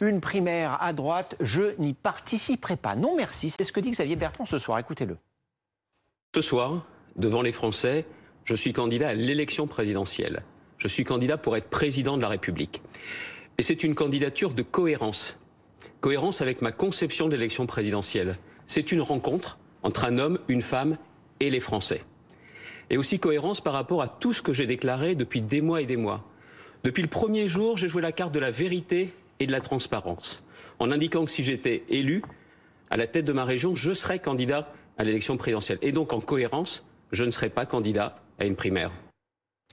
Une primaire à droite, je n'y participerai pas. Non merci, c'est ce que dit Xavier Bertrand ce soir. Écoutez-le. Ce soir, devant les Français, je suis candidat à l'élection présidentielle. Je suis candidat pour être président de la République. Et c'est une candidature de cohérence. Cohérence avec ma conception de l'élection présidentielle. C'est une rencontre entre un homme, une femme et les Français. Et aussi cohérence par rapport à tout ce que j'ai déclaré depuis des mois et des mois. Depuis le premier jour, j'ai joué la carte de la vérité et de la transparence, en indiquant que si j'étais élu à la tête de ma région, je serais candidat à l'élection présidentielle. Et donc, en cohérence, je ne serais pas candidat à une primaire.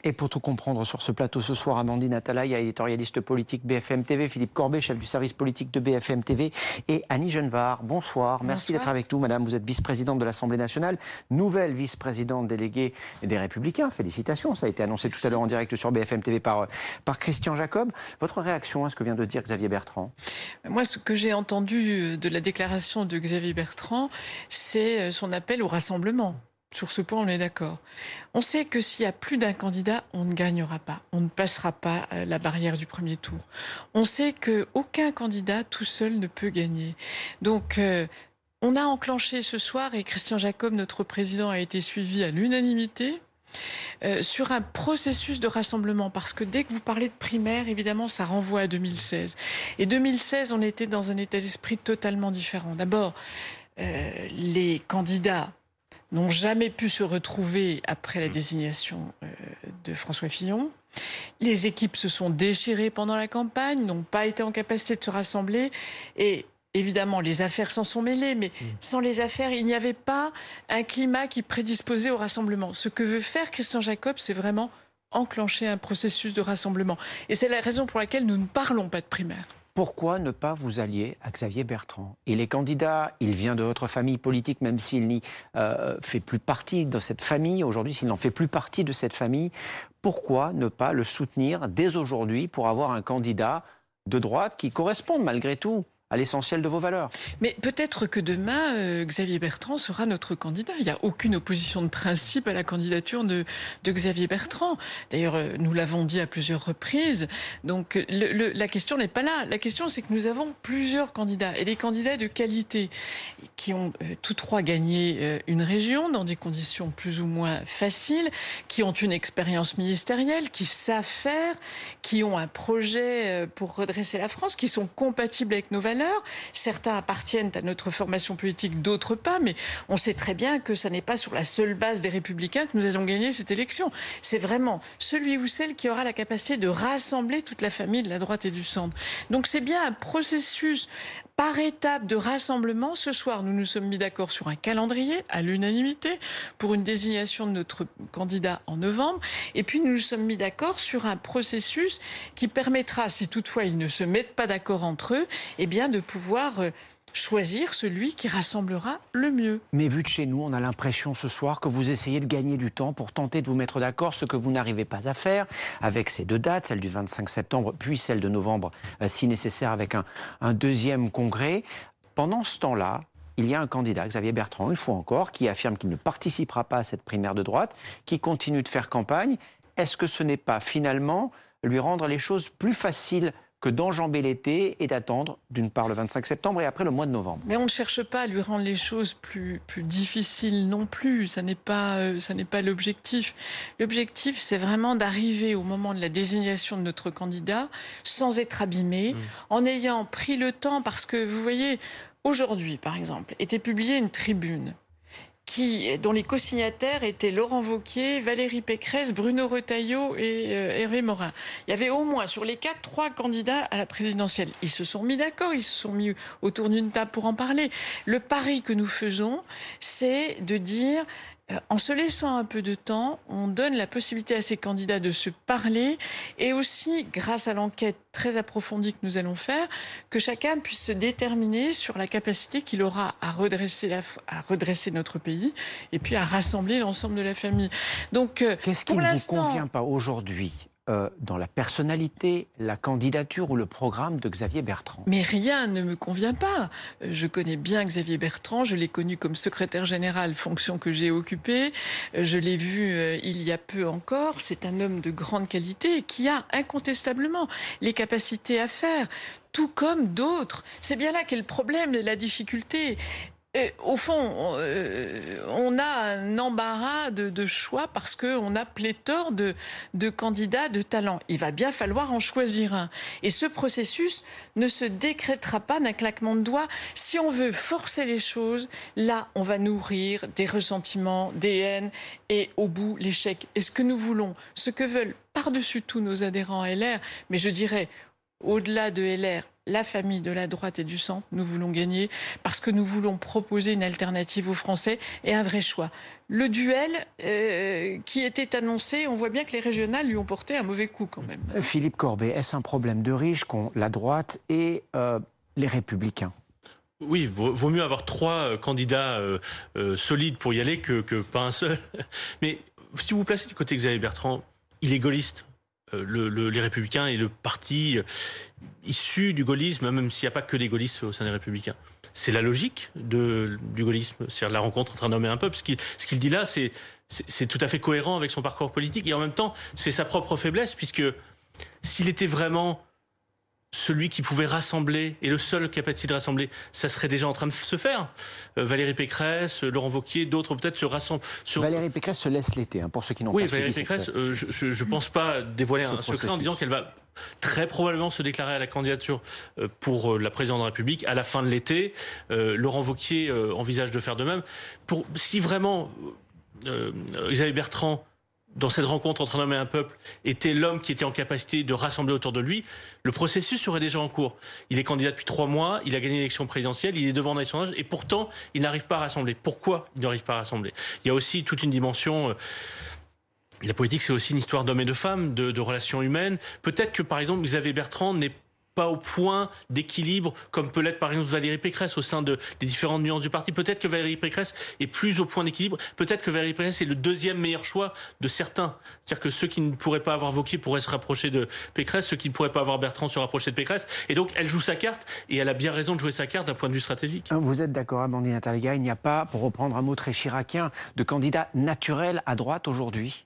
Et pour tout comprendre sur ce plateau ce soir, Amandine Atalaya, éditorialiste politique BFM TV, Philippe Corbet, chef du service politique de BFM TV, et Annie Genevard. Bonsoir. Merci d'être avec nous, madame. Vous êtes vice-présidente de l'Assemblée nationale, nouvelle vice-présidente déléguée des Républicains. Félicitations. Ça a été annoncé tout à l'heure en direct sur BFM TV par, par Christian Jacob. Votre réaction à ce que vient de dire Xavier Bertrand? Moi, ce que j'ai entendu de la déclaration de Xavier Bertrand, c'est son appel au rassemblement. Sur ce point, on est d'accord. On sait que s'il y a plus d'un candidat, on ne gagnera pas. On ne passera pas euh, la barrière du premier tour. On sait qu'aucun candidat tout seul ne peut gagner. Donc, euh, on a enclenché ce soir, et Christian Jacob, notre président, a été suivi à l'unanimité, euh, sur un processus de rassemblement. Parce que dès que vous parlez de primaire, évidemment, ça renvoie à 2016. Et 2016, on était dans un état d'esprit totalement différent. D'abord, les candidats n'ont jamais pu se retrouver après la désignation euh, de François Fillon. Les équipes se sont déchirées pendant la campagne, n'ont pas été en capacité de se rassembler et Évidemment, les affaires s'en sont mêlées, mais mm. sans les affaires, il n'y avait pas un climat qui prédisposait au rassemblement. Ce que veut faire Christian Jacob, c'est vraiment enclencher un processus de rassemblement. Et c'est la raison pour laquelle nous ne parlons pas de primaire pourquoi ne pas vous allier à Xavier Bertrand Il est candidat, il vient de votre famille politique, même s'il n'y euh, fait plus partie de cette famille. Aujourd'hui, s'il n'en fait plus partie de cette famille, pourquoi ne pas le soutenir dès aujourd'hui pour avoir un candidat de droite qui corresponde malgré tout à l'essentiel de vos valeurs. Mais peut-être que demain, euh, Xavier Bertrand sera notre candidat. Il n'y a aucune opposition de principe à la candidature de, Xavier Bertrand. D'ailleurs, euh, nous l'avons dit à plusieurs reprises. Donc la question n'est pas là. La question, c'est que nous avons plusieurs candidats et des candidats de qualité qui ont euh, tous trois gagné une région dans des conditions plus ou moins faciles, qui ont une expérience ministérielle, qui savent faire, qui ont un projet pour redresser la France, qui sont compatibles avec nos valeurs Certains appartiennent à notre formation politique, d'autres pas, mais on sait très bien que ce n'est pas sur la seule base des républicains que nous allons gagner cette élection. C'est vraiment celui ou celle qui aura la capacité de rassembler toute la famille de la droite et du centre. Donc c'est bien un processus par étape de rassemblement. Ce soir, nous nous sommes mis d'accord sur un calendrier à l'unanimité pour une désignation de notre candidat en novembre. Et puis, nous nous sommes mis d'accord sur un processus qui permettra, si toutefois ils ne se mettent pas d'accord entre eux, eh bien, de pouvoir euh, choisir celui qui rassemblera le mieux. Mais vu de chez nous, on a l'impression ce soir que vous essayez de gagner du temps pour tenter de vous mettre d'accord, ce que vous n'arrivez pas à faire avec ces deux dates, celle du 25 septembre puis celle de novembre, euh, si nécessaire, avec un, un deuxième congrès. Pendant ce temps-là, il y a un candidat, Xavier Bertrand, une fois encore, qui affirme qu'il ne participera pas à cette primaire de droite, qui continue de faire campagne. Est-ce que ce n'est pas finalement lui rendre les choses plus faciles que d'enjamber l'été et d'attendre d'une part le 25 septembre et après le mois de novembre. Mais on ne cherche pas à lui rendre les choses plus, plus difficiles non plus. Ça n'est pas, euh, ça n'est pas l'objectif. L'objectif, c'est vraiment d'arriver au moment de la désignation de notre candidat sans être abîmé, mmh. en ayant pris le temps parce que vous voyez, aujourd'hui, par exemple, était publiée une tribune dont les co-signataires étaient Laurent Vauquier, Valérie Pécresse, Bruno Retailleau et euh, Hervé Morin. Il y avait au moins sur les quatre trois candidats à la présidentielle. Ils se sont mis d'accord, ils se sont mis autour d'une table pour en parler. Le pari que nous faisons, c'est de dire en se laissant un peu de temps, on donne la possibilité à ces candidats de se parler et aussi, grâce à l'enquête très approfondie que nous allons faire, que chacun puisse se déterminer sur la capacité qu'il aura à redresser, la, à redresser notre pays et puis à rassembler l'ensemble de la famille. Donc, euh, qu'est-ce qui ne vous convient pas aujourd'hui euh, dans la personnalité, la candidature ou le programme de Xavier Bertrand. Mais rien ne me convient pas. Je connais bien Xavier Bertrand, je l'ai connu comme secrétaire général, fonction que j'ai occupée. Je l'ai vu euh, il y a peu encore. C'est un homme de grande qualité qui a incontestablement les capacités à faire tout comme d'autres. C'est bien là qu'est le problème, la difficulté au fond, euh, on a un embarras de, choix parce qu'on a pléthore de, de, candidats de talent. Il va bien falloir en choisir un. Et ce processus ne se décrétera pas d'un claquement de doigts. Si on veut forcer les choses, là, on va nourrir des ressentiments, des haines et au bout, l'échec. Et ce que nous voulons, ce que veulent par-dessus tout nos adhérents LR, mais je dirais au-delà de LR, la famille de la droite et du centre, nous voulons gagner parce que nous voulons proposer une alternative aux Français et un vrai choix. Le duel euh, qui était annoncé, on voit bien que les régionales lui ont porté un mauvais coup quand même. Philippe Corbet, est-ce un problème de riches qu'ont la droite et euh, les républicains? Oui, vaut mieux avoir trois euh, candidats solides pour y aller que, que pas un seul. Mais si vous vous placez du côté Xavier Bertrand, il est gaulliste. Euh, les Républicains et le parti euh, issu du gaullisme, même s'il n'y a pas que des gaullistes au sein des Républicains. C'est la logique de, du gaullisme, c'est-à-dire la rencontre entre un homme et un peuple. Ce qu'il dit là, c'est tout à fait cohérent avec son parcours politique et en même temps, c'est sa propre faiblesse, puisque s'il était vraiment celui qui pouvait rassembler, et le seul capacité de rassembler, ça serait déjà en train de se faire. Euh, Valérie Pécresse, euh, Laurent Wauquiez, d'autres peut-être se rassemblent. Sur... Valérie Pécresse se laisse l'été, hein, pour ceux qui n'ont pas Oui, Valérie Pécresse, euh, je ne pense pas dévoiler un secret en disant qu'elle va très probablement se déclarer à la candidature pour la présidence de la République à la fin de l'été. Laurent Wauquiez envisage de faire de même. Pour, si vraiment Xavier Bertrand dans cette rencontre entre un homme et un peuple était l'homme qui était en capacité de rassembler autour de lui, le processus serait déjà en cours. Il est candidat depuis trois mois, il a gagné l'élection présidentielle, il est devant les sondages, et pourtant, il n'arrive pas à rassembler. Pourquoi il n'arrive pas à rassembler? Il y a aussi toute une dimension... Euh, la politique, c'est aussi une histoire d'hommes et de femmes, de, de relations humaines. Peut-être que, par exemple, Xavier Bertrand n'est pas au point d'équilibre comme peut l'être par exemple Valérie Pécresse au sein de, des différentes nuances du parti. Peut-être que Valérie Pécresse est plus au point d'équilibre. Peut-être que Valérie Pécresse est le deuxième meilleur choix de certains. C'est-à-dire que ceux qui ne pourraient pas avoir Vauquier pourraient se rapprocher de Pécresse, ceux qui ne pourraient pas avoir Bertrand se rapprocher de Pécresse. Et donc elle joue sa carte et elle a bien raison de jouer sa carte d'un point de vue stratégique. Vous êtes d'accord, Amandine Natalia, il n'y a pas, pour reprendre un mot très chiracien, de candidat naturel à droite aujourd'hui?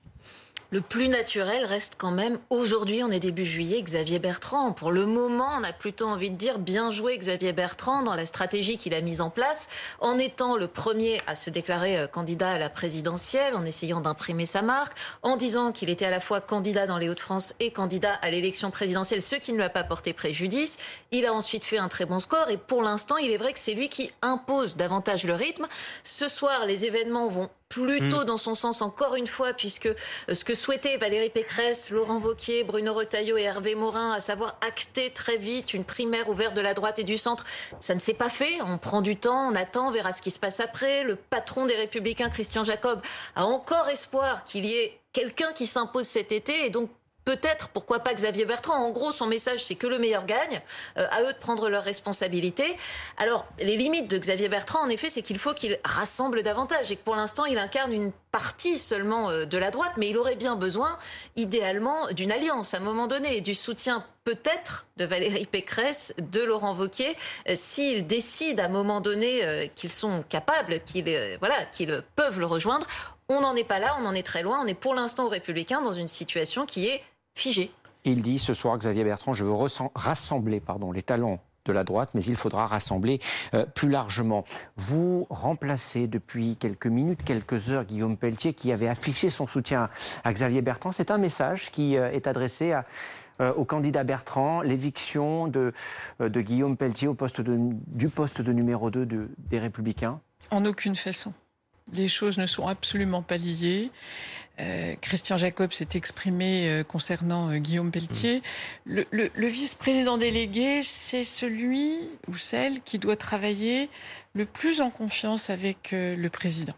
Le plus naturel reste quand même, aujourd'hui, on est début juillet, Xavier Bertrand. Pour le moment, on a plutôt envie de dire bien joué Xavier Bertrand dans la stratégie qu'il a mise en place, en étant le premier à se déclarer euh, candidat à la présidentielle, en essayant d'imprimer sa marque, en disant qu'il était à la fois candidat dans les Hauts-de-France et candidat à l'élection présidentielle, ce qui ne lui a pas porté préjudice. Il a ensuite fait un très bon score et pour l'instant, il est vrai que c'est lui qui impose davantage le rythme. Ce soir, les événements vont plutôt mm. dans son sens encore une fois, puisque euh, ce que souhaitaient Valérie Pécresse, Laurent Vauquier, Bruno Retailleau et Hervé Morin, à savoir acter très vite une primaire ouverte de la droite et du centre, ça ne s'est pas fait. On prend du temps, on attend, on verra ce qui se passe après. Le patron des Républicains, Christian Jacob, a encore espoir qu'il y ait quelqu'un qui s'impose cet été et donc Peut-être, pourquoi pas Xavier Bertrand. En gros, son message, c'est que le meilleur gagne. Euh, à eux de prendre leurs responsabilités. Alors, les limites de Xavier Bertrand, en effet, c'est qu'il faut qu'il rassemble davantage et que pour l'instant, il incarne une partie seulement euh, de la droite, mais il aurait bien besoin, idéalement, d'une alliance à un moment donné et du soutien peut-être de Valérie Pécresse, de Laurent Wauquiez, euh, s'ils décident à un moment donné qu'ils sont capables, qu'ils voilà, qu'ils peuvent le rejoindre. On n'en est pas là, on en est très loin. On est pour l'instant aux Républicains dans une situation qui est figé. Il dit ce soir, Xavier Bertrand, je veux rassembler pardon, les talents de la droite, mais il faudra rassembler euh, plus largement. Vous remplacez depuis quelques minutes, quelques heures, Guillaume Pelletier, qui avait affiché son soutien à Xavier Bertrand. C'est un message qui euh, est adressé euh, au candidat Bertrand, l'éviction de, de, Guillaume Pelletier au poste du poste de numéro 2 des Républicains? En aucune façon. Les choses ne sont absolument pas liées. Euh, Christian Jacob s'est exprimé euh, concernant euh, Guillaume Pelletier. Mm. Le, vice-président délégué, c'est celui ou celle qui doit travailler le plus en confiance avec le président.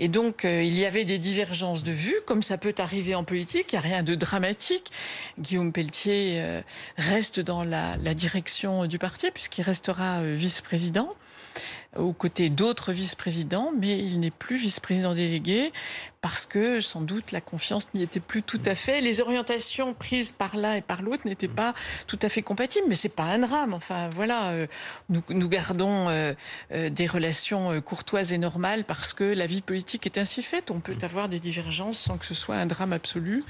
Et donc, il y avait des divergences de vues, comme ça peut arriver en politique, il n'y a rien de dramatique. Guillaume Pelletier reste dans la, la direction du parti, puisqu'il restera vice-président aux côtés d'autres vice-présidents, mais il n'est plus vice-président délégué parce que sans doute la confiance n'y était plus tout à fait. Les orientations prises par l'un et par l'autre n'étaient pas tout à fait compatibles, mais c'est pas un drame. Enfin voilà, euh, nous, nous, gardons euh, euh, des relations courtoises et normales parce que la vie politique est ainsi faite. On peut avoir des divergences sans que ce soit un drame absolu.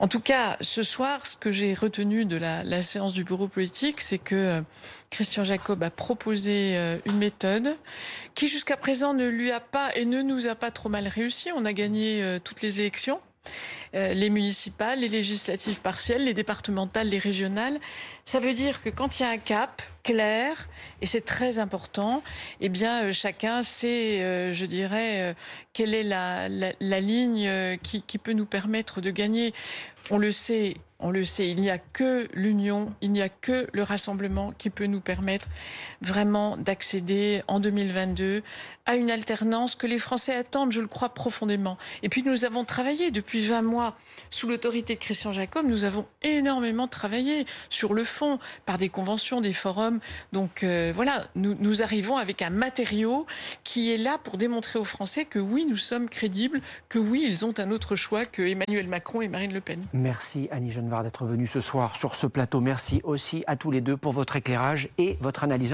En tout cas, ce soir, ce que j'ai retenu de la, séance du bureau politique, c'est que Christian Jacob a proposé une méthode qui jusqu'à présent ne lui a pas et ne nous a pas trop mal réussi. On a gagné toutes les élections. Euh, les municipales, les législatives partielles, les départementales, les régionales. Ça veut dire que quand il y a un cap clair, et c'est très important, eh bien euh, chacun sait, euh, je dirais, quelle est la, ligne qui, qui peut nous permettre de gagner. On le sait, on le sait, il n'y a que l'union, il n'y a que le rassemblement qui peut nous permettre vraiment d'accéder en 2022 à une alternance que les Français attendent, je le crois profondément. Et puis nous avons travaillé depuis 20 mois sous l'autorité de Christian Jacob, nous avons énormément travaillé sur le fond par des conventions, des forums. Donc euh, voilà, nous, nous arrivons avec un matériau qui est là pour démontrer aux Français que oui, nous sommes crédibles, que oui, ils ont un autre choix que Emmanuel Macron et Marine Le Pen. Merci Annie Genevard d'être venue ce soir sur ce plateau. Merci aussi à tous les deux pour votre éclairage et votre analyse.